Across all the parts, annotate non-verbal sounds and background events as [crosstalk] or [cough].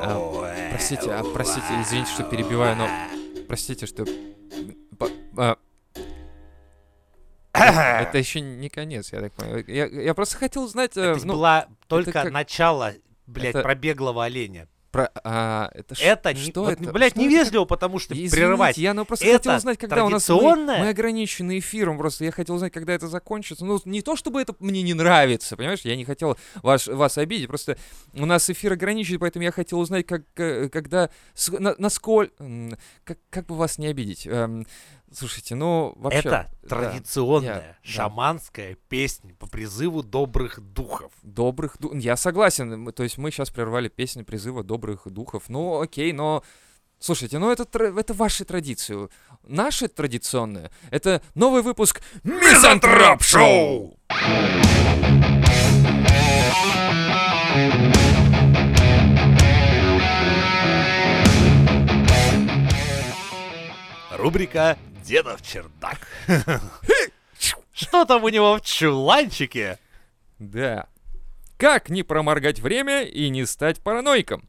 А, простите, а, простите, извините, что перебиваю, но простите, что а, это еще не конец, я так понимаю. Я, я просто хотел узнать, э, Это ну, была только как- начало, блядь, это- пробеглого оленя. про, а, это, ш- Это, не, что вот, это? блядь, Что это? невежливо, потому что Извините, прерывать. я ну, просто Это хотел узнать, когда у нас мы, мы ограничены эфиром, просто я хотел узнать, когда это закончится. Ну, не то, чтобы это мне не нравится, понимаешь, я не хотел ваш, вас обидеть, просто у нас эфир ограничен, поэтому я хотел узнать, как, э, когда, на, насколько, м, как, как бы вас не обидеть. Эм, слушайте, ну, вообще... Это да, традиционная да. шаманская песня по призыву добрых духов. Добрых ду- Я согласен. мы- То есть мы сейчас прервали песню призыва добрых духов. Ну, окей, но... Слушайте, ну это, это ваши традиции. Наши традиционные — это новый выпуск Мизантроп Шоу! Рубрика «Дедов чердак». [laughs] Что там у него в чуланчике? Да. Как не проморгать время и не стать параноиком?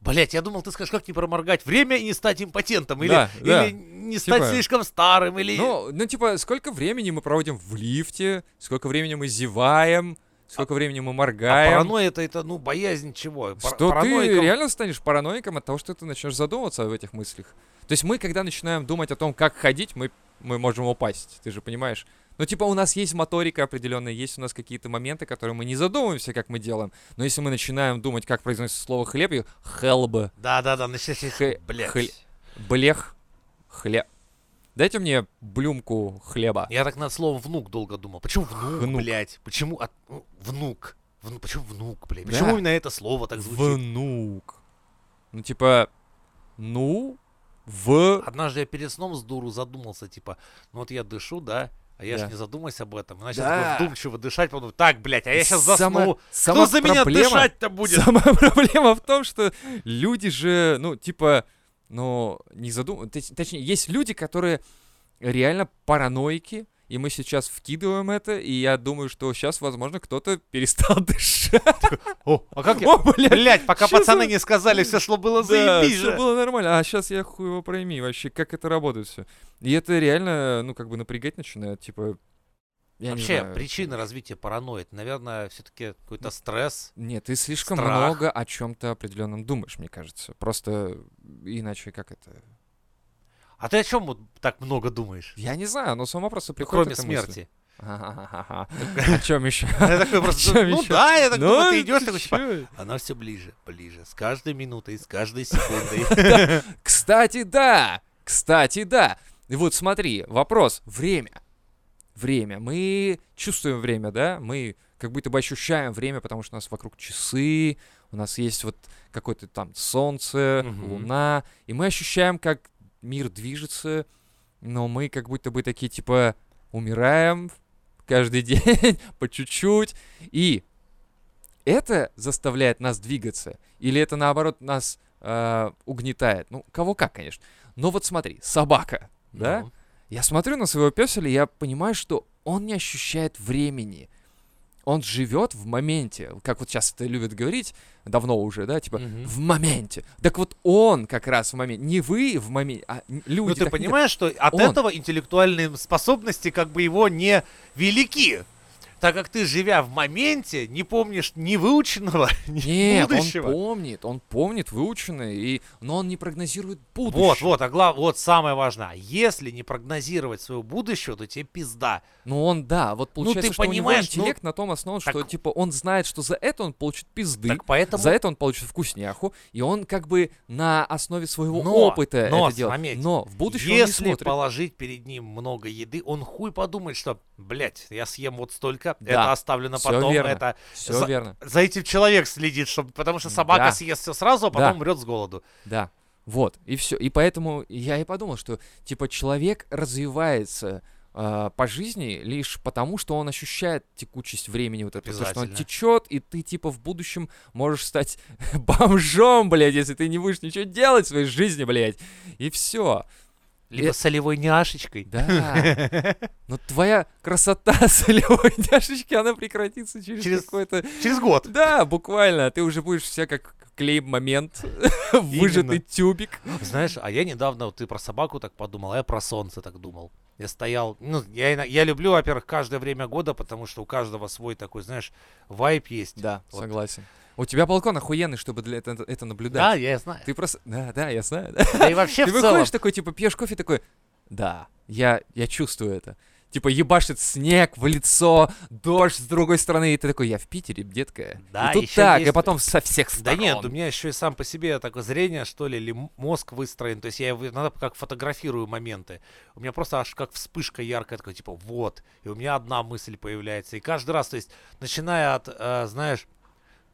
Блять, я думал, ты скажешь, как не проморгать время и не стать импотентом, или, Да, да. или не стать Типа- слишком старым, или... Ну, ну, типа, сколько времени мы проводим в лифте, сколько времени мы зеваем, сколько времени мы а моргаем. паранойя это, это, ну, боязнь чего? Пар- Что параноиком- ты реально станешь параноиком от того, что ты начнешь задумываться в этих мыслях. То есть мы, когда начинаем думать о том, как ходить, мы, мы можем упасть, ты же понимаешь? Ну, типа, у нас есть моторика определенная, есть у нас какие-то моменты, которые мы не задумываемся, как мы делаем. Но если мы начинаем думать, как произносится слово хлеб, и хелб, Да-да-да, начать... Хэ- Блять. хле- блех, хлеб. Дайте мне блюмку хлеба. Я так над словом внук долго думал. Почему внук, Внук. блядь? Почему от... ну, внук? Вну- Почему внук, блядь? Да. Почему именно это слово так звучит? Внук. Ну, типа, ну, в... Однажды я перед сном с дуру задумался, типа, ну вот я дышу, да, а я Да. ж не задумайся об этом. Начал Да. вдумчиво дышать, подумал, так, блядь, а я сейчас Сама- засну. сама Кто за меня проблема- дышать-то будет? Самая [laughs] проблема в том, что люди же, ну, типа, ну, не задумываются. Точнее, есть люди, которые реально параноики, и мы сейчас вкидываем это, и я думаю, что сейчас, возможно, кто-то перестал [laughs] дышать. О, а как я... О, блядь, Блядь, пока Чё пацаны не сказали, все шло было Да, заебись всё же. было нормально, а сейчас я хуй его пройми вообще, как это работает все. И это реально, ну, как бы напрягать начинает, типа... Я Вообще, знаю. причина развития паранойи, это, наверное, все-таки какой-то стресс. Нет, ты слишком Страх. много о чем-то определенном думаешь, мне кажется. Просто иначе как это. А ты о чем вот так много думаешь? Я не знаю, но само просто Ну, приходит. кроме эта мысль. смерти. Ха-ха-ха-ха. О чем еще? [laughs] Я такой просто, ну да, я так думаю, ты идешь, такой, типа, она все ближе, ближе, с каждой минутой, с каждой секундой. [laughs] Кстати, да! Кстати, да! И вот смотри, вопрос. Время. Время. Мы чувствуем время, да? Мы как будто бы ощущаем время, потому что у нас вокруг часы, у нас есть вот какое-то там солнце, Мгм. луна, и мы ощущаем, как мир движется, но мы как будто бы такие, типа, умираем каждый [laughs] день по чуть-чуть, и это заставляет нас двигаться, или это наоборот нас э, угнетает. Ну, кого как, конечно. Но вот смотри, собака, да? Я смотрю на своего песеля, и я понимаю, что он не ощущает времени. Он живет в моменте, как вот сейчас это любят говорить, давно уже, да, типа, Мгм. в моменте. Так вот он как раз в моменте, не вы в моменте, а люди. Ну ты так не- понимаешь, что от Он. этого интеллектуальные способности как бы его не велики. Так как ты, живя в моменте, не помнишь ни выученного, [laughs] ни Нет, будущего. он помнит, он помнит выученное, и... но он не прогнозирует будущее. Вот, вот, а глав... вот самое важное. Если не прогнозировать своего будущего, то тебе пизда. Ну он, да, вот Ну, получается, ты что понимаешь, у ну, него интеллект на том основан, что, так- типа, он знает, что за это он получит пизды, Так поэтому... за это он получит вкусняху, и он как бы на основе своего Но, опыта но, это делает. заметь, Но в будущем он не Если смотрит. положить перед ним много еды, он хуй подумает, что, блядь, я съем вот столько, Да, это оставлю на всё потом, верно. это... Все за- верно. За этим человек следит, чтобы, потому что собака Да. съест все сразу, а потом Да. умрет с голоду. Да, вот, и все. И поэтому я и подумал, что, типа, человек развивается а, по жизни лишь потому, что он ощущает текучесть времени, вот это, то, что он течет, и ты типа в будущем можешь стать [laughs] бомжом, блядь, если ты не будешь ничего делать в своей жизни, блядь. И все. Либо Э, солевой няшечкой. Да. [laughs] Но твоя красота [laughs] солевой няшечки, она прекратится через, Через- какой-то... Через год. Да, буквально. Ты уже будешь вся как клейм-момент, [laughs] выжатый тюбик. Знаешь, а я недавно, вот ты про собаку так подумал, а я про солнце так думал. Я стоял, ну, я, я люблю, во-первых, каждое время года, потому что у каждого свой такой, знаешь, вайп есть. Да, Вот. согласен. У тебя балкон охуенный, чтобы для это, это наблюдать. Да, я знаю. Ты просто... Да, да, я знаю. да. Да и вообще [laughs] Ты в целом. выходишь такой, типа, пьешь кофе, такой, да, я, я чувствую это. Типа, ебашит снег в лицо, дождь с другой стороны, и ты такой, я в Питере, детка. Да, и тут так, и есть- потом со всех Да сторон. нет, у меня еще и сам по себе такое зрение, что ли, или мозг выстроен. То есть я иногда как фотографирую моменты. У меня просто аж как вспышка яркая, такой, типа, вот. И у меня одна мысль появляется. И каждый раз, то есть, начиная от, э, знаешь,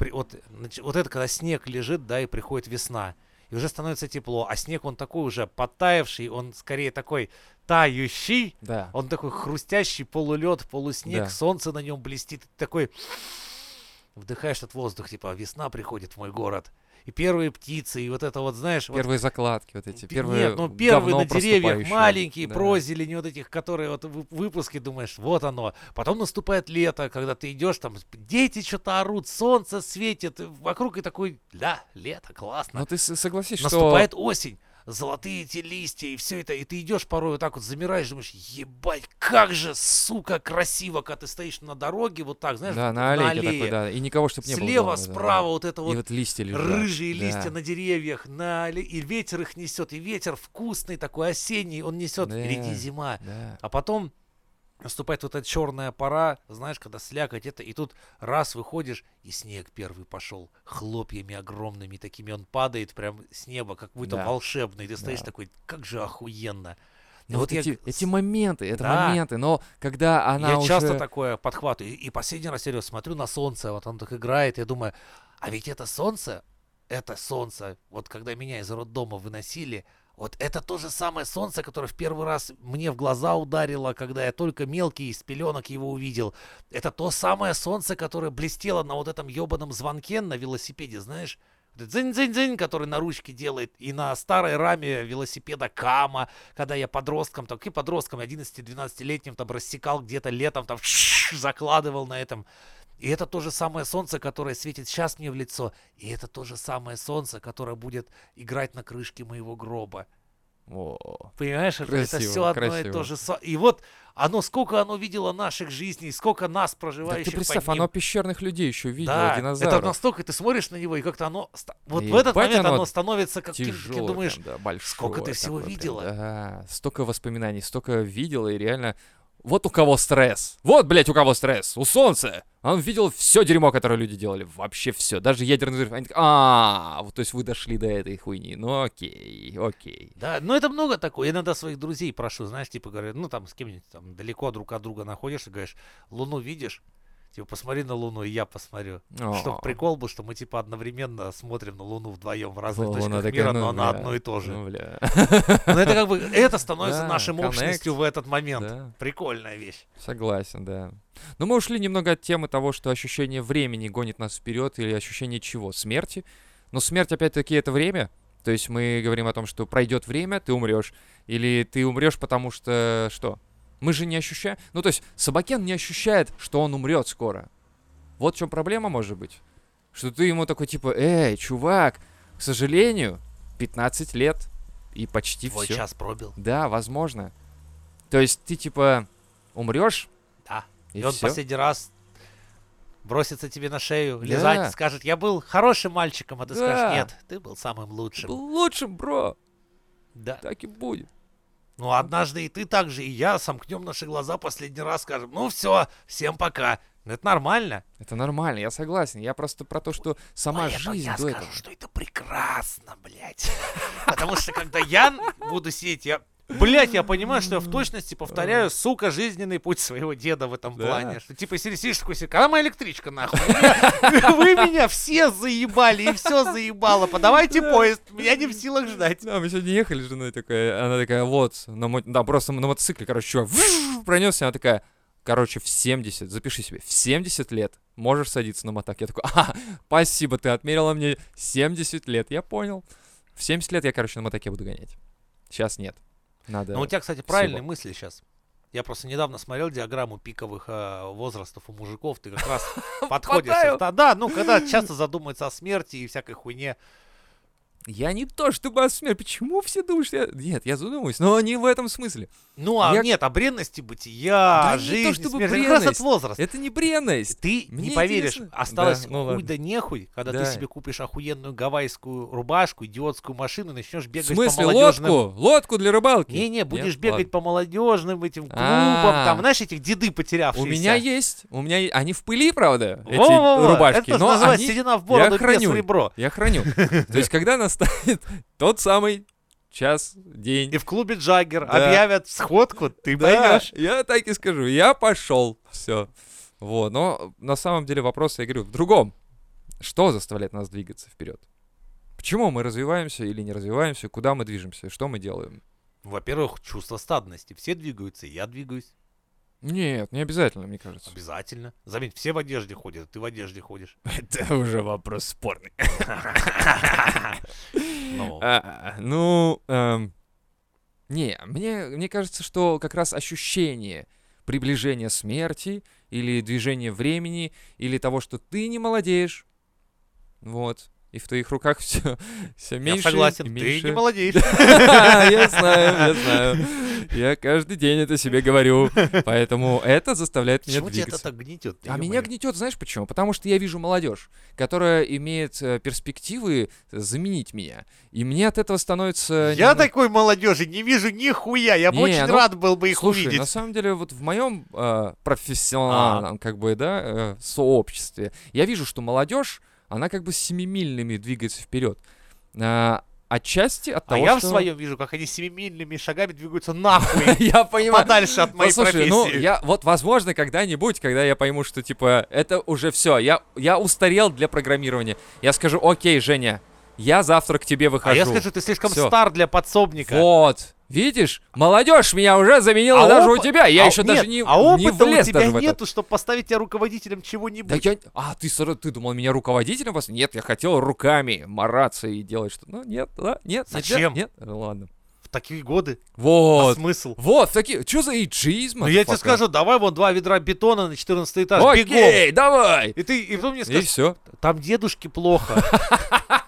при- вот, вот это, когда снег лежит, да, и приходит весна. И уже становится тепло, а снег, он такой уже подтаявший, он скорее такой тающий, Да. он такой хрустящий, полулед, полуснег, Да. солнце на нем блестит. Такой вдыхаешь этот воздух, типа весна приходит в мой город. И первые птицы, и вот это вот, знаешь, вот Первые закладки вот эти, первые Нет, ну первые на деревьях, маленькие, Да. прозелень, вот этих, которые вот в выпуске думаешь, вот оно. Потом наступает лето, когда ты идешь, там дети что-то орут, солнце светит, вокруг и такой, да, лето, классно. Но ты с- согласись, что... Наступает осень, золотые эти листья и все это, и ты идешь порой вот так вот замираешь, думаешь, ебать, как же, сука, красиво, когда ты стоишь на дороге, вот так, знаешь, Да, на такой, аллее. да. И никого, чтобы не было. Слева, дома, да. справа вот это И вот вот листья лежат. рыжие да. листья на деревьях, на алле- и ветер их несет, и ветер вкусный такой осенний, он несет, Да. впереди зима. Да. А потом наступает вот эта черная пора, знаешь, когда слякоть это, и тут раз выходишь, и снег первый пошел, хлопьями огромными такими, он падает прям с неба, как будто Да. волшебный, ты стоишь Да. такой, как же охуенно. И Ну, вот я эти, г- эти моменты, это Да. моменты, но когда она я уже... часто такое подхватываю. И, и последний раз, серьезно, смотрю на солнце, вот оно так играет, я думаю, а ведь это солнце, это солнце, вот когда меня из роддома выносили, вот это то же самое солнце, которое в первый раз мне в глаза ударило, когда я только мелкий из пеленок его увидел. Это то самое солнце, которое блестело на вот этом ебаном звонке на велосипеде, знаешь? Дзынь-дзынь-дзынь, который на ручке делает, и на старой раме велосипеда Кама, когда я подростком, так и подростком, 11-12-летним, там рассекал где-то летом, там [laughs] закладывал на этом. И это то же самое солнце, которое светит сейчас мне в лицо. И это то же самое солнце, которое будет играть на крышке моего гроба. О, Понимаешь, это, это Красиво, все одно и красиво. то же. И вот оно, сколько оно видело наших жизней, сколько нас, да проживающих ты под представь, оно пещерных людей еще видело, Да, динозавров. это настолько, ты смотришь на него, и как-то оно... Вот в Ебать этот момент оно оно становится каким-то, Тяжелое думаешь, прям, да, большое сколько ты всего такое прям, видела? Да, столько воспоминаний, столько видела, и реально... Вот у кого стресс. Вот, блядь, у кого стресс. У Солнца. Он видел все дерьмо, которое люди делали. Вообще все. Даже ядерный взрыв. Они а, вот, то есть вы дошли до этой хуйни. Ну окей, окей. Да, ну это много такого. Я иногда своих друзей прошу, знаешь, типа говорю, ну там с кем-нибудь там далеко друг от друга находишься, говоришь, Луну видишь? Типа, посмотри на Луну, и я посмотрю. Чтобы О, прикол был, что мы типа одновременно смотрим на Луну вдвоем в разных Луна точках такая, мира, ну, но на бля, одно и то же. Ну, бля. Но это как бы, это становится Да, нашей общностью в этот момент. Да. Прикольная вещь. Согласен, да. Но мы ушли немного от темы того, что ощущение времени гонит нас вперед, или ощущение чего? Смерти. Но смерть, опять-таки, это время. То есть мы говорим о том, что пройдет время, ты умрешь. Или ты умрешь, потому что что? Мы же не ощущаем. Ну, то есть Собакен не ощущает, что он умрет скоро. Вот в чем проблема может быть. Что ты ему такой типа, эй, чувак, к сожалению, 15 лет и почти Твой все. час пробил. Да, возможно. То есть ты типа умрешь, Да. и, И, он всё. последний раз бросится тебе на шею, Да. лизать, скажет, я был хорошим мальчиком, а ты Да. скажешь, нет, ты был самым лучшим. Лучшим, бро. Да. Так и будет. Ну, однажды и ты так же, и я сомкнем наши глаза последний раз, скажем, ну все, всем пока. Ну, это нормально. Это нормально, я согласен. Я просто про то, что сама Поэтому жизнь я до скажу, этого. что это прекрасно, блядь. Потому что когда я буду сидеть, я... Блять, я понимаю, что я в точности повторяю, сука, жизненный путь своего деда в этом Да. плане. Что типа сидишь такой себе, когда моя электричка нахуй? [laughs] Вы меня- все заебали, и все заебало. Подавайте поезд, меня не в силах ждать. Да, мы сегодня ехали с женой такая, она такая, вот, на мо- да, просто на мотоцикле, короче, чувак пронесся, она такая, короче, в 70, запиши себе, в 70 лет можешь садиться на мотак. Я такой, а, спасибо, ты отмерила мне 70 лет, я понял. В 70 лет я, короче, на мотаке буду гонять. Сейчас нет. Надо... Ну, у тебя, кстати, правильные мысли сейчас. Я просто недавно смотрел диаграмму пиковых э, возрастов у мужиков. Ты как раз [laughs] подходишь. Да, да, ну, когда часто задумаются о смерти и всякой хуйне. Я не то чтобы о смерти. Почему все думают, что я... Нет, я задумываюсь, но не в этом смысле. Ну, а Я- нет, о бренности бытия, Да не то жизни, чтобы смерти. Как раз от бренность. возраста. Это не бренность. Ты Мне не поверишь, интересно. осталось Да, ну хуй да нехуй, когда Да. ты себе купишь охуенную гавайскую рубашку, идиотскую машину, и начнешь В бегать смысле, по молодежным... лодку? Лодку для рыбалки? Не-не, будешь Нет? бегать Ладно. по молодежным этим клубам, А. там, знаешь, этих деды потерявшиеся. У меня есть. У меня Они в пыли, правда, эти Во-во-во, рубашки. Это но называется они... седина в бороду, без храню. в ребро. Я храню. [laughs] То есть, когда настанет [laughs] тот самый час, день. И в клубе Джаггер Да. объявят сходку, ты Да, пойдешь. я так и скажу. Я пошел. Все. Вот. Но на самом деле вопрос, я говорю, в другом. Что заставляет нас двигаться вперед? Почему мы развиваемся или не развиваемся? Куда мы движемся? Что мы делаем? Во-первых, чувство стадности. Все двигаются, и я двигаюсь. Нет, не обязательно, мне кажется. Обязательно. Заметь, все в одежде ходят, а ты в одежде ходишь. [laughs] Это уже вопрос спорный. [laughs] [laughs] Ну, А, ну, эм, не, мне, мне кажется, что как раз ощущение приближения смерти или движения времени, или того, что ты не молодеешь, вот, и в твоих руках [laughs] все, все я меньше согласен, и ты меньше. не молодеешь. [laughs] Я знаю, я знаю. Я каждый день это себе говорю, поэтому это заставляет меня Почему тебя это двигаться. так гнетет? А меня гнетет, знаешь почему? Потому что я вижу молодежь, которая имеет э, перспективы заменить меня. И мне от этого становится... Я такой молодежи не вижу нихуя. Я бы очень ну, рад был бы их увидеть. на самом деле, вот в моем э, профессиональном, как бы, да, э, сообществе, я вижу, что молодежь, она как бы семимильными двигается вперед. А, отчасти от А того, я в что... своем вижу, как они семимильными шагами двигаются нахуй. [laughs] Я понимаю. Подальше от моей Послушай, ну, профессии. я, вот, возможно, когда-нибудь, когда я пойму, что, типа, это уже все, я, я устарел для программирования, я скажу, окей, Женя, я завтра к тебе выхожу. А я скажу, ты слишком стар для подсобника. Вот, видишь, молодежь меня уже заменила А даже опы- у тебя, я а- еще нет, даже не, а не опыта у влез тебя нету, чтобы поставить тебя руководителем Да чего-нибудь. я... А, ты, ты думал меня руководителем? пос- Нет, я хотел руками мараться и делать что-то. Ну, нет, да, нет. Зачем? Нет, ну ладно. В такие годы. А Вот. смысл? Вот, такие, что за эйджизм? Ну я тебе скажу, давай вон два ведра бетона на 14 этаж, бегом. Окей, давай. И ты, и потом мне И скажешь, все. там дедушке плохо. [laughs]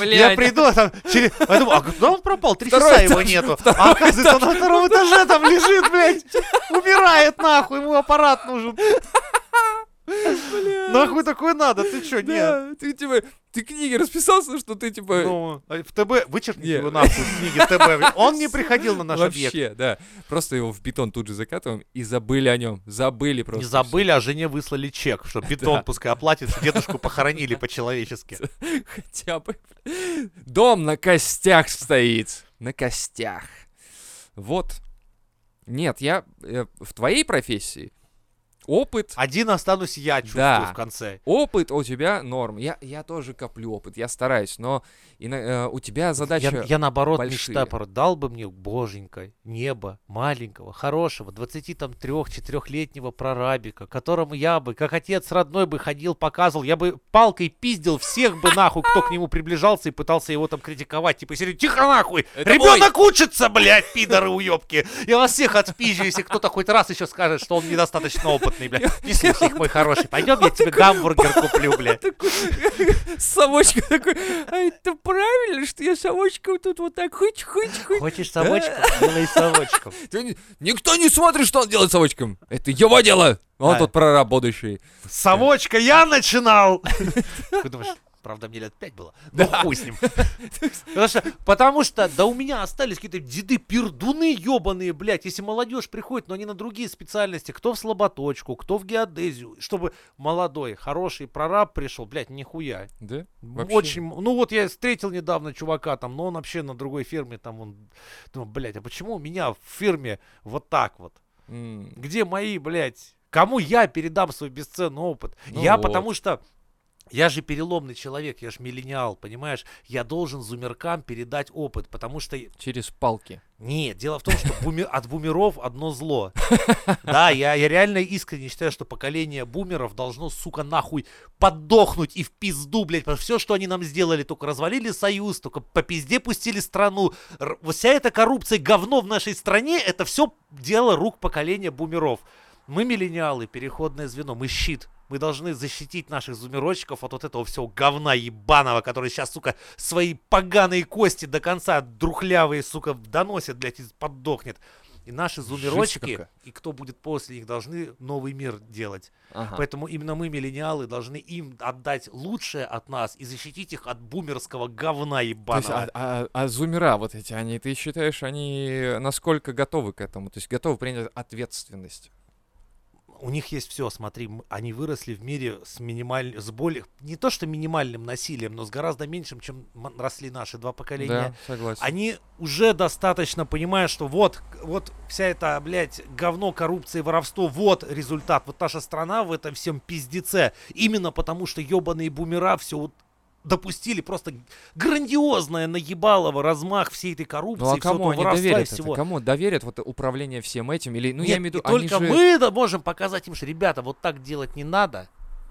Я приду, а там через... Я думаю, а куда он пропал? Три часа его нету. А оказывается, он на втором этаже там лежит, блядь. Умирает нахуй, ему аппарат нужен. Нахуй такое надо, ты чё, нет? Ты типа, ты книги расписался, что ты типа... Ну, а в ТБ, вычеркните Не. его нахуй книги ТБ. Он не приходил на наш Вообще, объект. да. Просто его в бетон тут же закатываем и забыли о нем. Забыли просто. Не всё. забыли, а жене выслали чек, что [laughs] бетон пускай оплатит, дедушку похоронили по-человечески. [laughs] Хотя бы. Дом на костях стоит. На костях. Вот. Нет, я э, в твоей профессии опыт, Один останусь я, чувствую, Да. в конце. опыт у тебя норм. Я, я тоже коплю опыт, я стараюсь, но ино- э, у тебя задача... Я, я наоборот большие. мечтаю, порой, дал бы мне, боженька, небо маленького, хорошего, 23-4-летнего прорабика, которому я бы, как отец родной бы ходил, показывал, я бы палкой пиздил всех бы нахуй, кто к нему приближался и пытался его там критиковать, типа, серии, тихо нахуй, Это ребенок учится, блядь, пидоры уебки, я вас всех отпизжу, если кто-то хоть раз еще скажет, что он недостаточно опытный, блядь, не слушай их, мой хороший, пойдем, я тебе гамбургер куплю, блядь. Такой, совочка такой, а это правильно, что я совочком тут вот так хыть-хыть-хыть? Хочешь совочку? Делай совочку. [laughs] Ты не- Никто не смотрит, что он делает совочком. Это его дело. Он Да. тут прораб будущий. Совочка, я начинал! Ты думаешь, правда, мне лет пять было? Ну, хуй с ним. [laughs] Потому что, потому что, да у меня остались какие-то деды пердуны ебаные, блядь. Если молодежь приходит, но они на другие специальности, кто в слаботочку, кто в геодезию, чтобы молодой, хороший прораб пришел, блядь, нихуя. Да? Вообще. Очень, ну вот я встретил недавно чувака там, но он вообще на другой фирме, там он, думаю, блядь, а почему у меня в фирме вот так вот? М, где мои, блядь, кому я передам свой бесценный опыт? Ну я вот. потому что Я же переломный человек, я же миллениал, понимаешь? Я должен зумеркам передать опыт, потому что... Через палки. Нет, дело в том, что бумер- от бумеров одно зло. Да, я, я реально искренне считаю, что поколение бумеров должно, сука, нахуй подохнуть и в пизду, блядь, потому что все, что они нам сделали, только развалили союз, только по пизде пустили страну. Р- вся эта коррупция, говно в нашей стране, это все дело рук поколения бумеров. Мы миллениалы, переходное звено, мы щит. Мы должны защитить наших зумерочков от вот этого всего говна ебаного, который сейчас, сука, свои поганые кости до конца друхлявые, сука, доносит, блядь, и подохнет. И наши зумерочки, и кто будет после них, должны новый мир делать. Ага. Поэтому именно мы, миллениалы, должны им отдать лучшее от нас и защитить их от бумерского говна То есть, ебаного. а, а- а зумера вот эти, они, ты считаешь, они насколько готовы к этому? То есть готовы принять ответственность? У них есть все, смотри, они выросли в мире с минимальным, с более, не то что минимальным насилием, но с гораздо меньшим, чем росли наши два поколения. Да, согласен. Они уже достаточно понимают, что вот, вот вся эта, блядь, говно, коррупция и воровство, вот результат. Вот наша страна в этом всем пиздеце. Именно потому, что ебаные бумера все вот допустили просто грандиозное наебалово размах всей этой коррупции, Ну а кому они и доверят это? всего. Кому доверят вот управление всем этим? Или, ну я Нет, имею в виду, и только же... мы да, можем показать им, что, ребята, вот так делать не надо,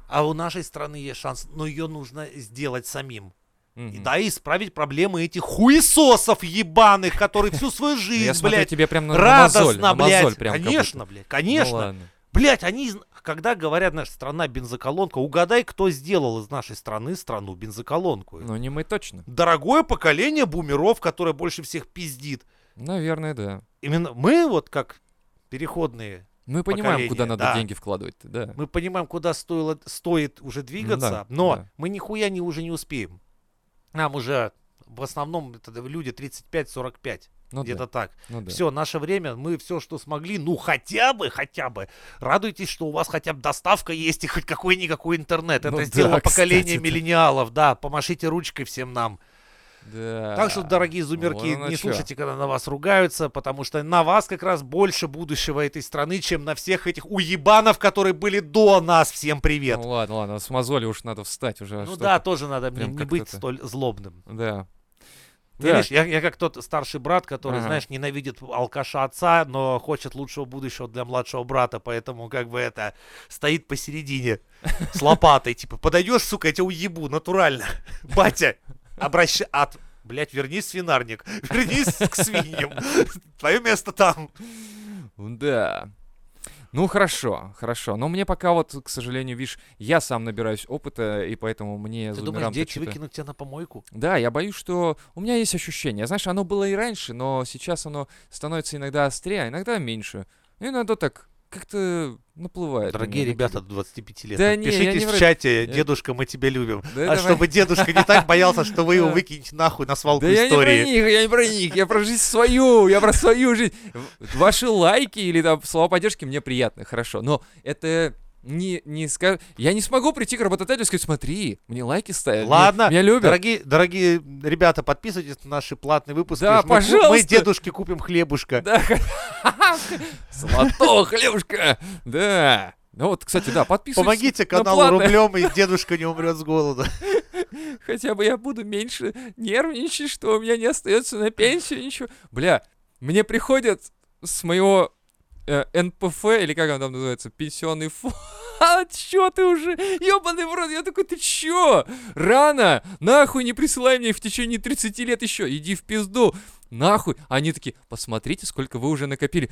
а у нашей страны есть шанс, но ее нужно сделать самим. И Мгм. да, и исправить проблемы этих хуесосов ебаных, которые всю свою жизнь, Я блядь, тебе прям на, на мозоль, радостно, на блядь. мозоль прям как конечно, блядь, Ну конечно. Блядь, они, когда говорят, наша страна бензоколонка, угадай, кто сделал из нашей страны страну бензоколонку. Ну не мы точно. Дорогое поколение бумеров, которое больше всех пиздит. Наверное, да. Именно мы вот как переходные Мы понимаем, куда Поколение, надо да. деньги вкладывать, да. Мы понимаем, куда стоило, стоит уже двигаться, да, но да. мы нихуя не, уже не успеем. Нам уже в основном это люди 35-45, Ну где-то да, так. ну да. Все, наше время, мы все, что смогли, ну хотя бы, хотя бы. Радуйтесь, что у вас хотя бы доставка есть и хоть какой-никакой интернет. Ну это да, сделало поколение миллениалов, да. Помашите ручкой всем нам. Да. Так что, дорогие зумерки, Вон не слушайте, когда на вас ругаются, потому что на вас как раз больше будущего этой страны, чем на всех этих уебанов, которые были до нас. Всем привет. Ну ладно, ладно, с мозоли уж надо встать уже. Ну да, тоже надо не как-то быть столь злобным. Да. Видишь, я, я как тот старший брат, который, Ага. знаешь, ненавидит алкаша отца, но хочет лучшего будущего для младшего брата, поэтому как бы это стоит посередине с лопатой, [laughs] типа, подойдешь, сука, я тебя уебу, натурально. [laughs] Батя, обращай, от, блядь, вернись, свинарник, [laughs] вернись к свиньям, твое место там. Да. Ну хорошо, хорошо. Но мне пока вот, к сожалению, видишь, я сам набираюсь опыта, и поэтому мне Ты думаешь, дети выкинут тебя на помойку? Да, я боюсь, что у меня есть ощущение. Знаешь, оно было и раньше, но сейчас оно становится иногда острее, а иногда меньше. И иногда так как-то наплывает. на Дорогие меня, ребята до 25 лет, Да не, пишитесь не в чате, я- дедушка, мы тебя любим. Да а давай. чтобы дедушка не так боялся, что вы его [laughs] выкинете нахуй на свалку Да я не про истории. них, я не про них, я про жизнь свою, я про свою жизнь. Ваши лайки или там слова поддержки мне приятны, хорошо, но это не, не ска- Я не смогу прийти к работодателю и сказать, смотри, мне лайки ставят, Ладно, меня, меня любят. Дорогие, дорогие ребята, подписывайтесь на наши платные выпуски. Да, Мы ку- Мы, пожалуйста. дедушке купим хлебушка. Да, [laughs] золотого хлебушка, да. Ну вот, кстати, да, подписывайтесь. Помогите на каналу рублем, и дедушка не умрет с голода. [laughs] Хотя бы я буду меньше нервничать, что у меня не остается на пенсию ничего. Бля, мне приходят с моего э, НПФ, или как он там называется, пенсионный фонд. [laughs] А чё ты уже? Ёбаный в рот, я такой, ты чё? Рано! Нахуй не присылай мне в течение 30 лет еще, иди в пизду! Нахуй! Они такие, посмотрите, сколько вы уже накопили.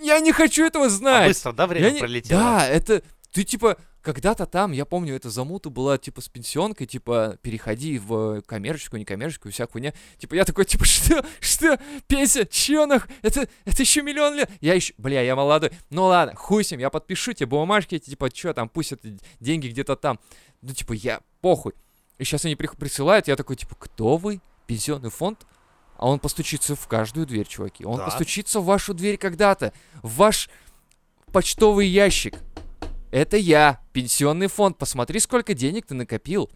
Я не хочу этого А знать! быстро, да, Я время не- пролетело? Да, это... Ты типа когда-то там, я помню, эта замута была типа с пенсионкой, типа переходи в коммерческую, некоммерческую, всякую хуйня. Типа я такой, типа [laughs] что? Что? Пенсия? Чё нах? Это, это еще миллион лет? Я еще, бля, я молодой. Ну ладно, хуй с ним, я подпишу тебе бумажки, эти, типа, что там, пусть это деньги где-то там. Ну типа я, похуй. И сейчас они присылают, я такой, типа, кто вы? Пенсионный фонд? А он постучится в каждую дверь, чуваки. Он Да. постучится в вашу дверь когда-то. В ваш почтовый ящик. Это я, пенсионный фонд. Посмотри, сколько денег ты накопил.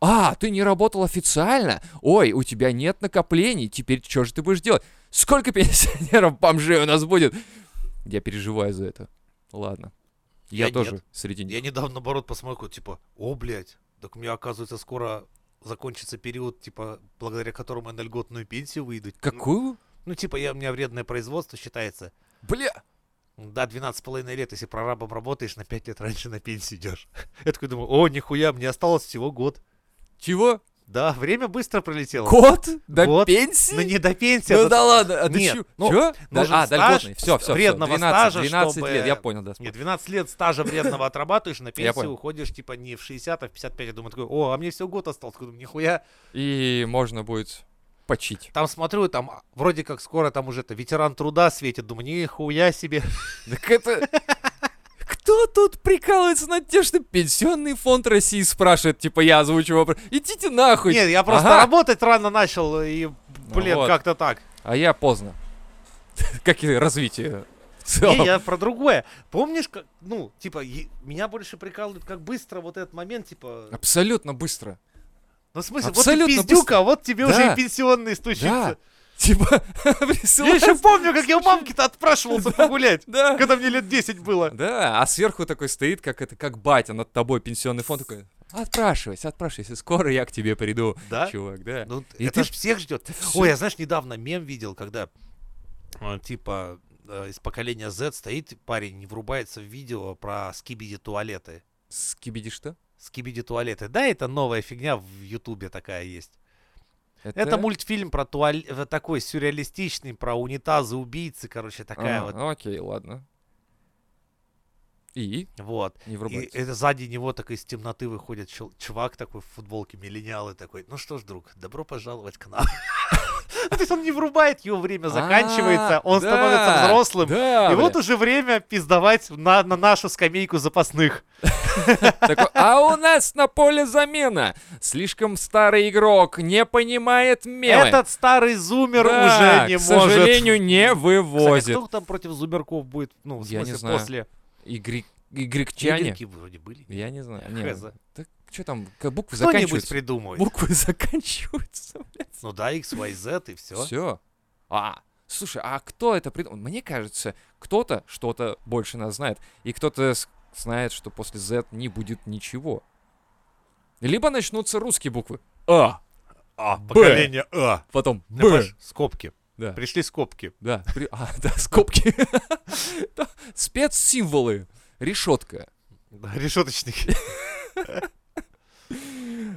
А, ты не работал официально? Ой, у тебя нет накоплений. Теперь что же ты будешь делать? Сколько [laughs] пенсионеров бомжей у нас будет? Я переживаю за это. Ладно. Я, Я тоже нет. среди них. Я недавно, наоборот, посмотрел, типа, о, блядь, Так мне оказывается, скоро закончится период, типа, благодаря которому я на льготную пенсию выйду. Какую? Ну, типа, я, у меня вредное производство считается. Бля! Да, 12,5 лет, если прорабом работаешь, на 5 лет раньше на пенсию идешь. [laughs] Я такой думаю, о, нихуя, мне осталось всего год. Чего? Да, время быстро пролетело. Кот? До Вот. пенсии? Ну не до пенсии, Ну а до- да ладно, а ты Нет, чё? ну, Чё? Да, нужен а, стаж дольготный, все, все, вредного 12, стажа, 12 чтобы- лет, я понял, да. Нет, 12 лет стажа вредного отрабатываешь, на Я пенсию уходишь, типа, не в 60, а в 55. Я думаю, такой, о, а мне всего год остался. Такой, думаю, нихуя. И можно будет почить. Там смотрю, там а, вроде как скоро там уже это ветеран труда светит. Думаю, нихуя себе. [laughs] Так это... Кто тут прикалывается над тем, что пенсионный фонд России спрашивает, типа я озвучу вопрос. Идите нахуй. Нет, я просто Ага. работать рано начал, и, блин, вот. как-то так. А я поздно. [laughs] Как и развитие [laughs] в Не, целом. я про другое. Помнишь, как, ну, типа, е- меня больше прикалывает, как быстро вот этот момент, типа, Абсолютно быстро. Ну, в смысле, абсолютно вот ты пиздюка, а вот тебе Да. уже и пенсионный стучится. Да. Типа, [laughs] Я еще помню, как я у мамки-то отпрашивался погулять, Да. когда мне лет 10 было. Да, а сверху такой стоит, как это, как батя над тобой пенсионный фонд такой. Отпрашивайся, отпрашивайся, скоро я к тебе приду, Да? чувак, да. Ну, И это ты ж всех ждет. Ой, я знаешь, недавно мем видел, когда э, типа э, из поколения Z стоит парень и врубается в видео про скибиди туалеты. Скибиди что? Скибиди туалеты. Да, это новая фигня в Ютубе такая есть. Это мультфильм про туалет, такой сюрреалистичный, про унитазы, убийцы, короче, такая А, вот. Окей, ладно. И? Вот. Не И это сзади него так из темноты выходит чел- чувак такой в футболке, миллениал и такой, ну что ж, друг, добро пожаловать к нам. [laughs] [laughs] То есть он не врубает, его время заканчивается, А, он да, становится взрослым. И вот уже время пиздовать на, на нашу скамейку запасных. [laughs] А у нас на поле замена. Слишком старый игрок, не понимает мемы. Этот старый зумер уже не к может. сожалению, не Кстати, в кто там против зумерков будет? Ну, в смысле, после. Игрекчане? Игорьки вроде были. Я не знаю. Не, Хз. так что там, буквы Кто-нибудь заканчиваются? придумает. Буквы [laughs] заканчиваются, блядь. Ну да, X, Y, Z и все. Все. А, слушай, а кто это придумал? Мне кажется, кто-то что-то больше нас знает. И кто-то знает, что после Z не будет ничего. Либо начнутся русские буквы. А, А, Б. поколение А. потом Б. понимаешь, Скобки. Да, Пришли скобки. да, при- а, [laughs] да, скобки. [laughs] Спецсимволы. Решетка. Да, решеточник.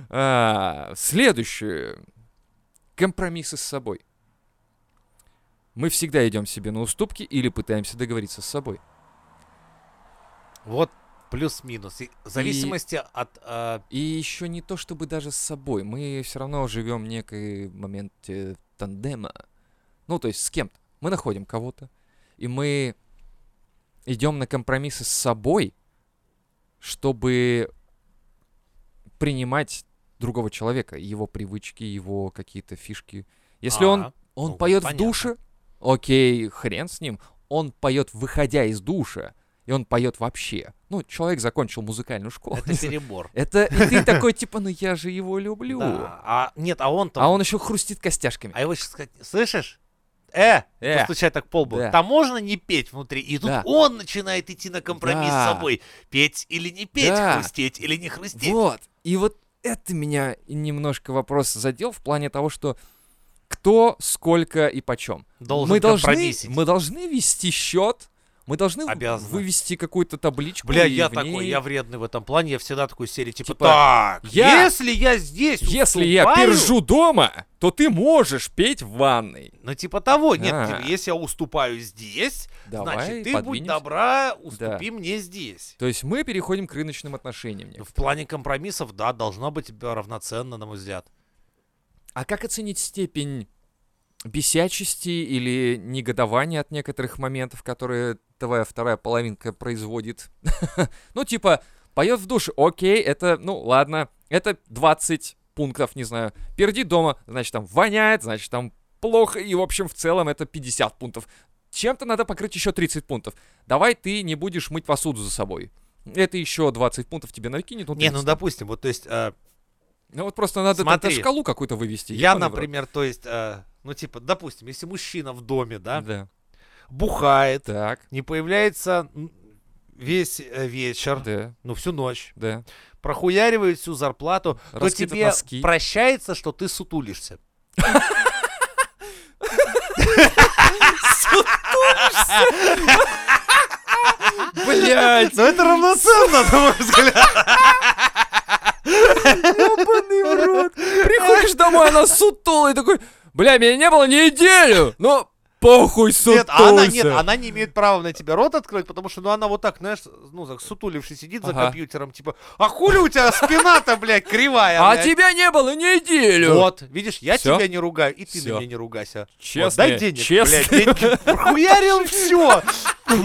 А, следующее. Компромиссы с собой. Мы всегда идем себе на уступки или пытаемся договориться с собой. Вот плюс-минус. И В зависимости от... а, И еще не то чтобы даже с собой. Мы все равно живем в некой моменте тандема. Ну, то есть с кем-то. Мы находим кого-то. И мы идем на компромиссы с собой, чтобы принимать другого человека, его привычки, его какие-то фишки. Если он, а, он ну, поет в душе, окей, хрен с ним. Он поет, выходя из душа, и он поет вообще. Ну, человек закончил музыкальную школу. [laughs] Это перебор. Это и ты такой, типа, ну я же его люблю. Да. А нет, а он там... А он еще хрустит костяшками. А его сейчас сказать, слышишь? Э, Э, постучать так по лбу. да. Там можно не петь внутри. И тут Да. он начинает идти на компромисс Да. с собой. Петь или не петь, Да. хрустеть или не хрустеть. Вот. И вот это меня немножко вопрос задел в плане того, что кто, сколько и почем. Должен мы должны, мы должны вести счет, мы должны Обязаны. вывести какую-то табличку. Бля, я в такой, ней- я вредный в этом плане, я всегда такой серии, типа, Типа, так, я- если я здесь Если я уступаю», пержу дома, то ты можешь петь в ванной. Ну, типа того, нет, А. типа, если я уступаю здесь, Давай, значит, ты будь подвинемся. добра, уступи мне здесь. То есть мы переходим к рыночным отношениям. некоторым. В плане компромиссов, да, должно быть равноценно, на мой взгляд. А как оценить степень бесячести или негодования от некоторых моментов, которые твоя вторая половинка производит? [laughs] Ну, типа, поет в душе, окей, это, ну, ладно, это 20 пунктов, не знаю. Перди дома, значит, там воняет, значит, там плохо, и, в общем, в целом это 50 пунктов. Чем-то надо покрыть еще 30 пунктов. Давай ты не будешь мыть посуду за собой. Это еще 20 пунктов тебе накинет. ну, Не, ну 30. допустим, вот, то есть, э, Ну вот просто надо Смотри, тогда шкалу какую-то вывести. я, например, то есть, э, ну, типа, допустим, если мужчина в доме, да, Да. бухает, Так, не появляется весь э, вечер, да, ну, всю ночь, да. прохуяривает всю зарплату, то Раскидывает тебе носки. прощается, что ты сутулишься. [laughs] Блять, Но это равноценно, на мой взгляд. Ебаный в рот. Приходишь домой, она сутулая, такой, бля, меня не было неделю, но похуй Нет, а она, нет, она не имеет права на тебя рот открыть, потому что, ну, она вот так, знаешь, ну, так сутулившись сидит за Ага. компьютером, типа, а хули у тебя спина-то, блядь, кривая, А блядь?» тебя не было неделю. Вот, видишь, я Всё? тебя не ругаю, и ты Всё. на меня не ругайся. Честно, Вот, дай денег, честно. блядь, деньги. [laughs] Хуярил все,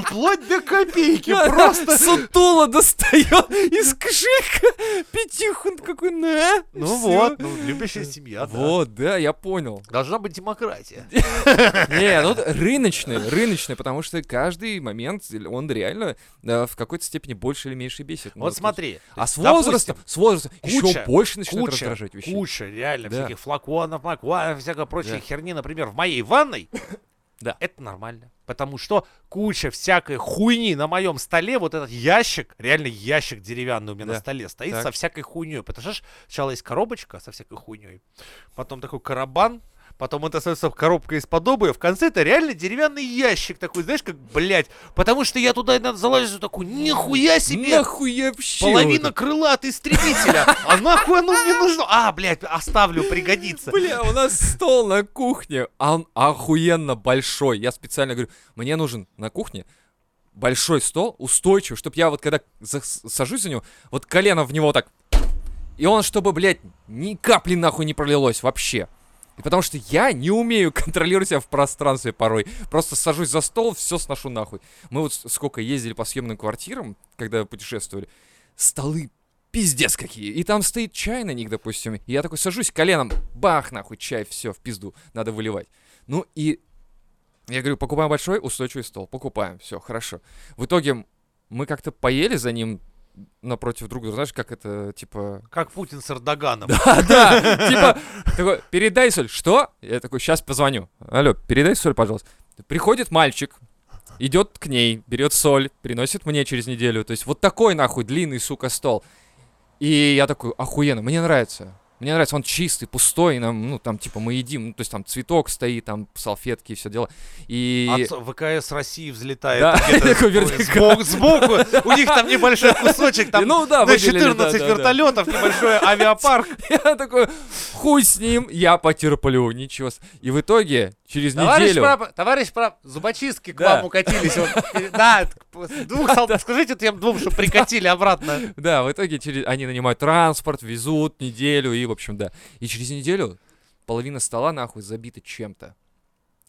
вплоть до копейки, просто. Сутула достает из кошелька пятиху, он такой, на. Ну вот, ну, любящая семья, да. Вот, да, я понял. Должна быть демократия. Не, ну рыночный, рыночный, потому что каждый момент, он реально э, в какой-то степени больше или меньше бесит. Ну, Вот смотри. А с возрастом, с возрастом еще больше начинает раздражать вещей. Куча, реально, всяких флаконов, макуанов, всякой прочей херни, например, в моей ванной. [laughs] Да. Это нормально. Потому что куча всякой хуйни на моем столе, вот этот ящик, реально ящик деревянный у меня Да. на столе стоит Так. со всякой хуйней. Потому что сначала есть коробочка со всякой хуйней, потом такой карабан, потом это становится коробка из-под обуви, в конце это реально деревянный ящик такой, знаешь, как, блядь, потому что я туда иногда залазю такой, нихуя себе, Нахуй я вообще Половина крыла от истребителя. А нахуй оно мне нужно? А, блядь, оставлю, пригодится. Бля, у нас стол на кухне, а он охуенно большой. Я специально говорю, мне нужен на кухне большой стол, устойчивый, чтобы я вот когда за- сажусь за него, вот колено в него так... И он, чтобы, блядь, ни капли нахуй не пролилось вообще. Потому что я не умею [laughs] контролировать себя в пространстве порой. Просто сажусь за стол, все сношу нахуй. Мы вот сколько ездили по съемным квартирам, когда путешествовали, столы пиздец какие. И там стоит чай на них, допустим. И я такой сажусь коленом, бах, нахуй, чай, все, в пизду, надо выливать. Ну и я говорю, покупаем большой устойчивый стол. Покупаем, все, хорошо. В итоге мы как-то поели за ним напротив друг друга, знаешь, как это, типа... Как Путин с Эрдоганом. А, да, [laughs] типа, такой, передай соль. Что? Я такой, сейчас позвоню. Алло, передай соль, пожалуйста. Приходит мальчик, идет к ней, берет соль, приносит мне через неделю. То есть вот такой нахуй длинный, сука, стол. И я такой, охуенно, мне нравится. Мне нравится, он чистый, пустой, нам, ну, там, типа, мы едим, ну, то есть там цветок стоит, там, салфетки и все дела. И... От ВКС России взлетает Да, [laughs] сбоку, сбоку. [laughs] У них там небольшой кусочек, там ну да, на выделили, да, 14 да, да. вертолетов, небольшой [laughs] авиапарк. Я такой, хуй с ним, я потерплю, ничего. И в итоге, через Товарищ неделю... прапор, товарищ прапор, зубочистки к вам укатились. Да, двух солдат, скажите тем двум, что прикатили обратно. Да, в итоге через... они нанимают транспорт, везут неделю, и, в общем, да. И через неделю половина стола, нахуй, забита чем-то.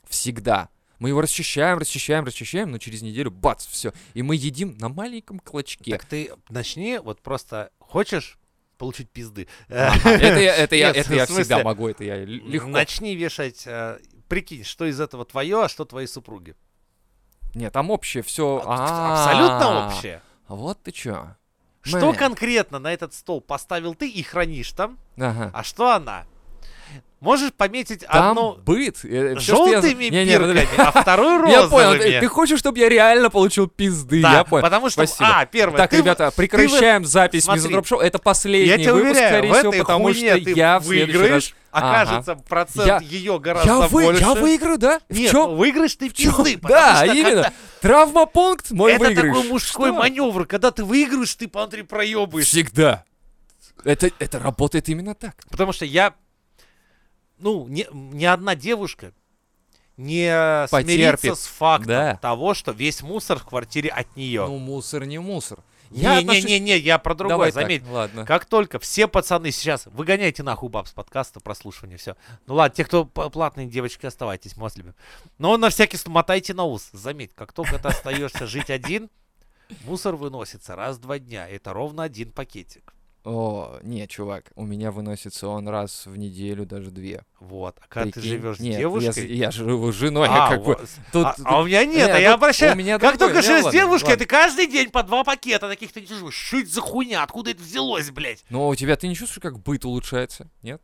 Всегда. Мы его расчищаем, расчищаем, расчищаем, но через неделю, бац, все. И мы едим на маленьком клочке. Так ты начни, вот просто хочешь получить пизды. Ага, Это я, это я, Нет, это я всегда могу, это я легко. Начни вешать, э, прикинь, что из этого твое, а что твои супруги. Нет, там общее все. Абсолютно общее. Вот ты чё. Что конкретно на этот стол поставил ты и хранишь там, Ага. а что она? Можешь пометить Там одну быт. э, всё, что я за- желтыми Не, не, а вторую [laughs] Я понял, розовыми. ты, ты хочешь, чтобы я реально получил пизды, Да, я понял. потому что, Спасибо. а, первое, Так, ты ребята, прекращаем запись смотри, Мизантроп Шоу. Это последний я выпуск, уверяю, скорее в всего, потому что ты я в следующий раз... выиграешь, Ага. окажется процент Я- ее гораздо Я, вы, больше. я выиграю, да? В Нет, чём? выиграешь ты В пизды, [laughs] Да, что именно. когда- Травмопункт мой Это выигрыш. такой мужской Что? маневр, когда ты выигрываешь, ты внутри проебываешь. Всегда. Это, это работает именно так. Потому что я, ну, ни, ни одна девушка не Потерпит. смирится с фактом Да. того, что весь мусор в квартире от нее. Ну, мусор не мусор. Я отношусь- Не-не-не, я про другое, Давай так, заметь. ладно. Как только все пацаны сейчас, выгоняйте нахуй баб с подкаста, прослушивания, все. Ну ладно, те, кто платные девочки, оставайтесь, мы вас любим. Но на всякий случай мотайте на ус. Заметь, как только ты остаешься жить один, мусор выносится раз в два дня. Это ровно один пакетик. О, не, чувак, у меня выносится он раз в неделю, даже две. Вот. А когда ты Прикинь? живешь с Нет, я, девушкой... с- я живу с женой, А, как бы. вот. Тут, а, а у меня нет, Не, а я тут обращаю. у меня как другой, только живешь с девушкой, ладно. ты каждый день по два пакета таких ты не чувствуешь. Что это за хуйня? Откуда это взялось, блядь? Но у тебя ты не чувствуешь, как быт улучшается? Нет?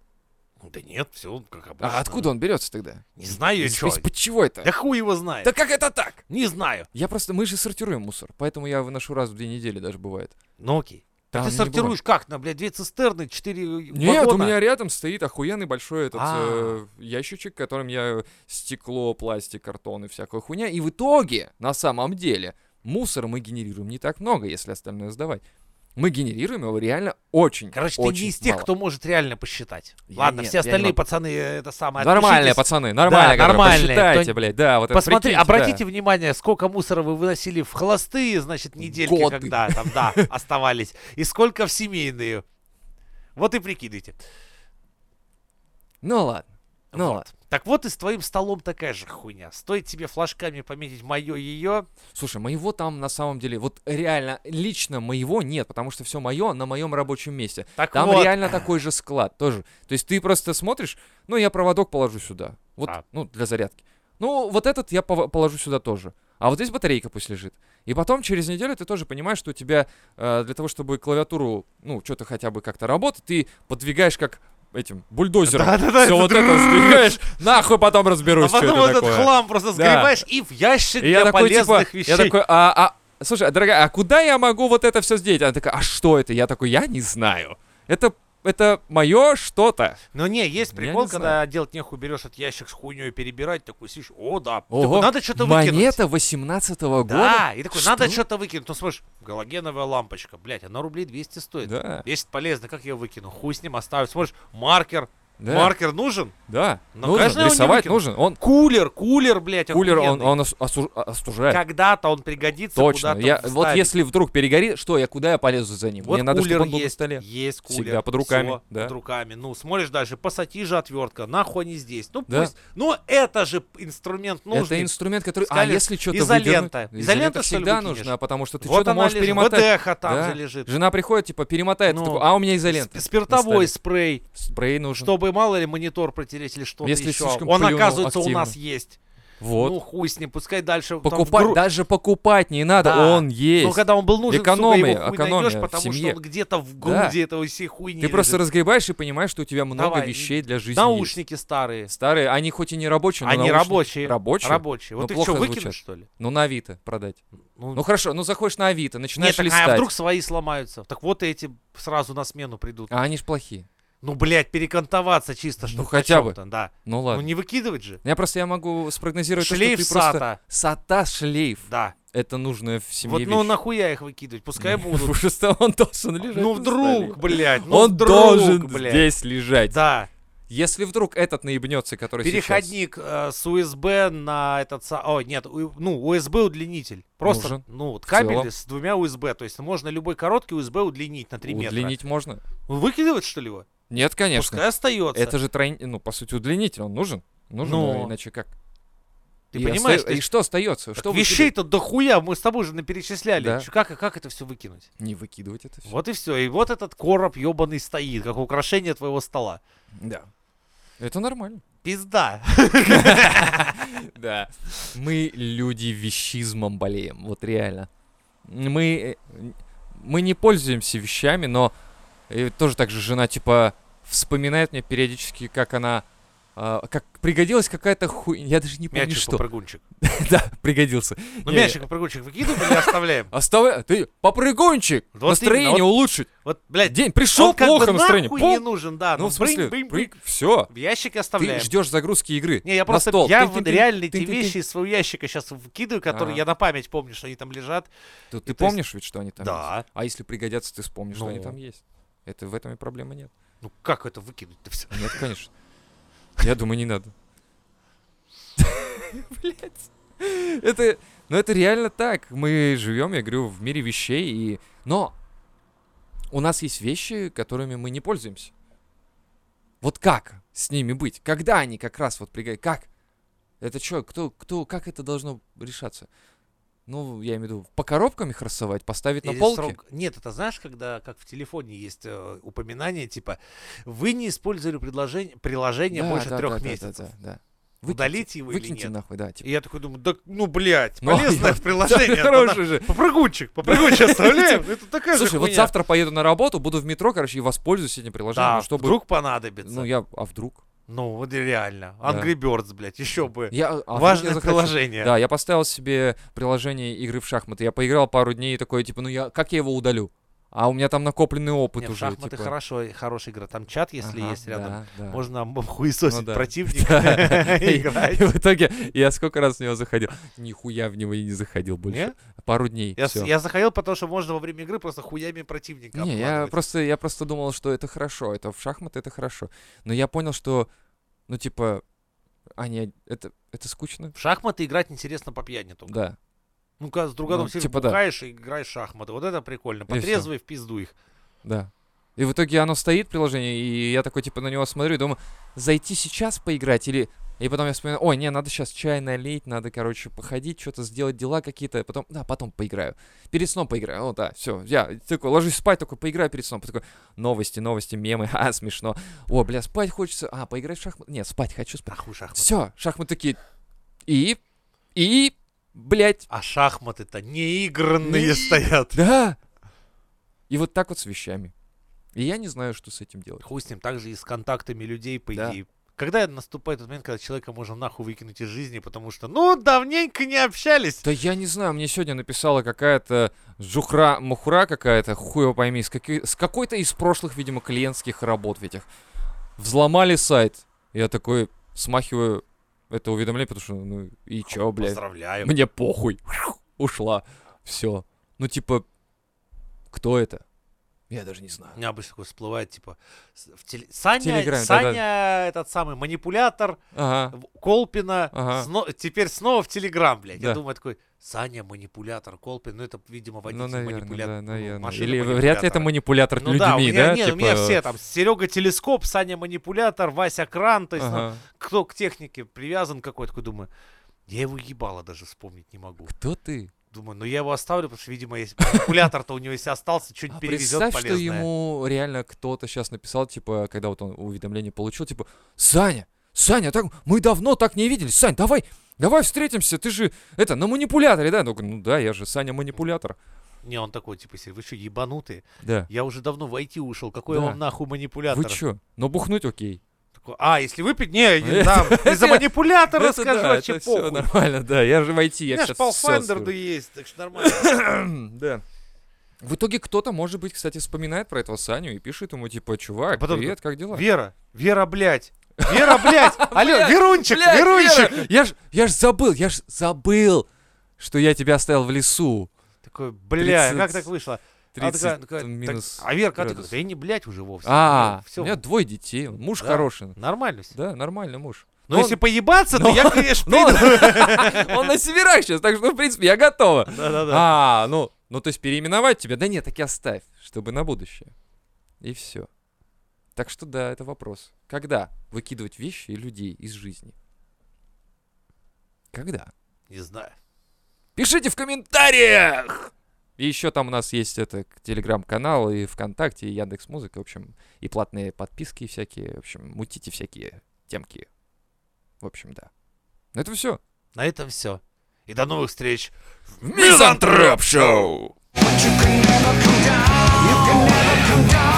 Да нет, все как обычно. А откуда он берется тогда? Не знаю я Из- чё. Из-под чего это? Да хуй его знает. Да как это так? Не знаю. Я просто, мы же сортируем мусор, поэтому я выношу раз в две недели даже бывает. Ну окей. Там ты сортируешь как? На, блядь, две цистерны, четыре Нет, у вагона? меня рядом стоит охуенный большой этот А. э, ящичек, которым я стекло, пластик, картон и всякая хуйня. И в итоге, на самом деле, мусор мы генерируем не так много, если остальное сдавать. Мы генерируем его реально очень, Короче, ты очень не из тех, мало. кто может реально посчитать. Я Ладно, нет, все остальные пацаны, это самое, Нормальные отпишитесь. пацаны, нормальные, которые нормальные, посчитайте, кто- блядь, да, вот это Посмотри, прикиньте, да. обратите внимание, сколько мусора вы выносили в холостые, значит, недельки, Годы. когда там, да, [laughs] оставались, и сколько в семейные. Вот и прикидывайте. Ну ладно, ну Вот. Так вот и с твоим столом такая же хуйня. Стоит тебе флажками пометить мое ее. Слушай, моего там на самом деле, вот реально, лично моего нет, потому что все мое на моем рабочем месте. Так Там вот. реально такой же склад тоже. То есть ты просто смотришь, ну, я проводок положу сюда. Вот, А. ну, для зарядки. Ну, вот этот я положу сюда тоже. А вот здесь батарейка пусть лежит. И потом через неделю ты тоже понимаешь, что у тебя э, для того, чтобы клавиатуру, ну, что-то хотя бы как-то работать, ты подвигаешь как этим бульдозером. Да-да-да, Все это вот это сдвигаешь, нахуй потом А разберусь, что потом это этот хлам просто сгребаешь и в ящик для типа, полезных вещей. я такой, а, а, слушай, дорогая, а куда я могу вот это все сделать? Она такая, а что это? Я такой, я не знаю. Это, это мое что-то. Ну не, есть прикол, не когда делать нехуй, берешь этот ящик с хуйней перебирать, такой сидишь, о, да, Ого, такой, надо что-то выкинуть. Монета 18 года? Да, и такой, надо Что? что-то выкинуть. Ну, смотришь, галогеновая лампочка, блядь, она рублей 200 стоит. Да, Весит полезно, как я ее выкину? Хуй с ним оставлю. Смотришь, маркер, да, маркер нужен? да. Ну, его не рисовать нужен. Он, Кулер, кулер, блядь, кулер, он, он осу- остужает. Когда-то он пригодится Точно. Я, вот если вдруг перегорит, что я куда я полезу за ним? Вот Мне надо, чтобы он был на есть, столе. есть кулер. Всегда под руками, Всё, да. под руками. Ну, смотришь дальше, пассатижи отвертка, нахуй они здесь. Ну, Да. пусть. Ну, это же инструмент нужный. Это инструмент, который... А Сказали, если что-то изолента. выдернуть? Изолента, ли, всегда нужна, потому что ты вот что-то можешь лежит. перемотать. ВДХ там Да. же лежит. Жена приходит, типа, перемотает, Ну, а у меня изолента. Сп- Спиртовой на спрей, Спрей нужен. чтобы мало ли монитор протереть или что-то Если еще. Он, оказывается, у активно. нас есть. Вот. Ну, хуй с ним, пускай дальше. там покупать, гру- даже покупать не надо, Да. он есть. Ну, когда он был нужен, Экономия, сука, его хуй экономия найдешь, потому что семье. он где-то в Да. груди этого всей хуйни Ты просто лежит. разгребаешь и понимаешь, что у тебя много Давай, вещей для жизни Наушники старые. есть. Старые, они хоть и не рабочие, но Они наушники- рабочие. Рабочие? Рабочие. Ну, Вот ты что, звучат. выкинешь, что ли? Ну, на Авито продать. Ну, Ну, хорошо, ну заходишь на Авито, начинаешь нет, так, листать. а вдруг свои сломаются? Так вот эти сразу на смену придут. А они ж плохие. Ну, блядь, перекантоваться чисто, что хотя бы. Да. Ну Ну, ладно. не выкидывать же. Я просто я могу спрогнозировать, то, Шлейф что ты просто... сата. Сата шлейф. Да. Это нужная в семье Вот, вещь. ну, нахуя их выкидывать? Пускай [laughs] будут. Просто он должен лежать Ну, вдруг, блядь. Ну, он вдруг, должен блядь. здесь лежать. Да. Если вдруг этот наебнется, который сейчас... Переходник э, с USB на этот... О, нет, у- ну, USB удлинитель. Просто, Нужен. ну, вот кабель с двумя USB. То есть можно любой короткий USB удлинить на 3 метра. Удлинить можно? Ну, Выкидывать, что ли, его? Нет, конечно. Пускай остается. Это же тройн... ну, по сути, удлинитель, он нужен. Нужен, Ну. а иначе как? Ты И понимаешь, оста- ты- И что остается? Так Что Вещей-то дохуя, мы с тобой же наперечисляли. Да. Как, как это все выкинуть? Не выкидывать это все. Вот и все. И вот этот короб ебаный стоит, как украшение твоего стола. Да. Это нормально. Пизда. Да. Мы люди вещизмом болеем. Вот реально. Мы, э, мы не пользуемся вещами, но э, тоже так же жена, типа, вспоминает мне периодически, как она... а, как пригодилась какая-то хуйня. Я даже не помню, Мячик что. попрыгунчик. [laughs] да, пригодился. Ну, Не, мячик попрыгунчик выкидываем или оставляем? Оставай, ты попрыгунчик, Вот настроение именно, улучшить. Вот, блядь, День пришел, плохо настроение. Пум. не нужен, да. ну, в смысле, все. В ящике Ты оставляем. ждешь загрузки игры. Не, я просто, я вот реально эти вещи из своего ящика сейчас выкидываю, которые Ага. я на память помню, что они там лежат. Ты, ты помнишь ведь, что они там Да. есть? А если пригодятся, ты вспомнишь, что они Ну. там есть. Это в этом и проблемы нет. Ну, как это выкинуть-то все? Нет, конечно. Я думаю, не надо. [laughs] Блять. Это, ну это реально так. Мы живем, я говорю, в мире вещей, и... Но у нас есть вещи, которыми мы не пользуемся. Вот как с ними быть? Когда они как раз вот пригодятся? Как? Это что, кто, кто, как это должно решаться? Ну, я имею в виду, по коробкам их рассовать, поставить на Или полке? срок- Нет, это знаешь, когда, как в телефоне есть э, упоминание, типа, вы не использовали предложение, приложение Да, больше да, трех да, да, месяцев. Да, да, да. Удалите его или Выкиньте нет? нахуй, да. Типа. И я такой думаю, да, ну, блядь, Ну, полезное я- приложение. [laughs] Да, Хороший же. на- Попрыгунчик, попрыгунчик [laughs] оставляем. Это такая Слушай, вот завтра поеду на работу, буду в метро, короче, и воспользуюсь этим приложением, чтобы... вдруг понадобится. Ну, я... А вдруг? Ну, вот реально. Да. Angry Birds, блядь, еще бы. Я... а я Важное захочу? приложение. Да, я поставил себе приложение игры в шахматы. Я поиграл пару дней и такой, типа, ну я... Как я его удалю? А у меня там накопленный опыт Не, в уже. шахматы типа. хорошо, хорошая игра. Там чат, если Ага, есть рядом. да, да. Можно м- хуесосить Ну да. противника [laughs] [laughs] и играть. в итоге я сколько раз в него заходил. Нихуя в него и не заходил больше. Пару дней. Я, заходил, потому что можно во время игры просто хуями противника Не, я просто, я просто думал, что это хорошо, это в шахматы это хорошо. Но я понял, что, ну типа, а не, это, это скучно. В шахматы играть интересно по пьяни только. Да. Ну, когда с друганом Ну, сидишь, типа да. бухаешь и играешь в шахматы. Вот это прикольно. Потрезвый в пизду их. Да. И в итоге оно стоит, приложение, и я такой, типа, на него смотрю и думаю, зайти сейчас поиграть или... И потом я вспоминаю, ой, не, надо сейчас чай налить, надо, короче, походить, что-то сделать, дела какие-то, потом, да, потом поиграю. Перед сном поиграю, о, да, все, я такой, ложусь спать, такой, поиграю перед сном, такой, новости, новости, мемы, [laughs] а, смешно. О, бля, спать хочется, а, поиграть в шахматы, нет, спать хочу, спать. Нахуй шахматы. Все, шахматы такие, и, и, блядь, А шахматы-то неигранные Не- стоят. да. И вот так вот с вещами. И я не знаю, что с этим делать. Хуй с ним, так же и с контактами людей, по Да. идее. Когда наступает тот момент, когда человека можно нахуй выкинуть из жизни, потому что, ну, давненько не общались. Да я не знаю, мне сегодня написала какая-то жухра, мухра какая-то, хуй его пойми, с, какой- с какой-то из прошлых, видимо, клиентских работ в этих. Взломали сайт. Я такой смахиваю это уведомление, потому что, ну, и чё, блядь, Поздравляю. мне похуй. [laughs] Ушла. Все. Ну, типа, кто это? Я даже не знаю. У меня обычно такое всплывает, типа, в теле- Саня, Саня, этот самый манипулятор, Ага. Колпина, Ага. сно- теперь снова в Телеграм, блядь. Я Да. думаю, такой, Саня, манипулятор, Колпин, ну это, видимо, водитель Ну, наверное, манипулятор. да, ну, наверное. машина Или вряд ли это манипулятор Ну да, у людьми, меня, да? нет, у меня Типа, все там, Серега телескоп, Саня манипулятор, Вася кран, то есть, ну, ага. кто к технике привязан какой-то, такой думаю, я его ебало даже вспомнить не могу. Кто ты? Думаю, ну я его оставлю, потому что, видимо, есть манипулятор-то у него если остался, что-нибудь А перевезет представь, что полезное. ему реально кто-то сейчас написал, типа, когда вот он уведомление получил, типа, Саня, Саня, так мы давно так не виделись, Сань, давай, давай встретимся, ты же, это, на манипуляторе, да? Ну, ну да, я же Саня манипулятор. Не, он такой, типа, «Сергей, вы что, ебанутые? Да. Я уже давно в IT ушел, какой Да. вам нахуй манипулятор? Вы чё? Но бухнуть окей. Такой, а, если выпить? Не, [laughs] там, из-за манипулятора скажу, вообще похуй. нормально, да, я же в IT, я сейчас Pathfinder да есть, так что нормально. [coughs] Да. В итоге кто-то, может быть, кстати, вспоминает про этого Саню и пишет ему, типа, чувак, А потом привет, как дела? Вера, Вера, блядь. Вера, блядь. [laughs] Алло, Верунчик, Блядь, Верунчик. Вера, Я ж, я ж забыл, я ж забыл, что я тебя оставил в лесу. Такой, бля, 30, как так вышло? А, 30 такая- такая, так, а Верка, ты я не блядь уже вовсе. А, все, у меня двое детей, муж Да. хороший. нормально все. Да, нормальный муж. Но Но если он- поебаться, то но- я, конечно, но. Он [laughs] на северах сейчас, так что, в принципе, я готова. Да-да-да. А, ну, ну, то есть переименовать тебя? Да нет, так и оставь, чтобы на будущее. И все. Так что да, это вопрос. Когда выкидывать вещи и людей из жизни? Когда? Не знаю. Пишите в комментариях! И еще там у нас есть это телеграм-канал и ВКонтакте, и Яндекс Музыка, в общем, и платные подписки всякие, в общем, мутите всякие темки. В общем, да. Ну это все. На этом все. И до новых встреч. Мизантроп Шоу! You can never come down. You can never come down.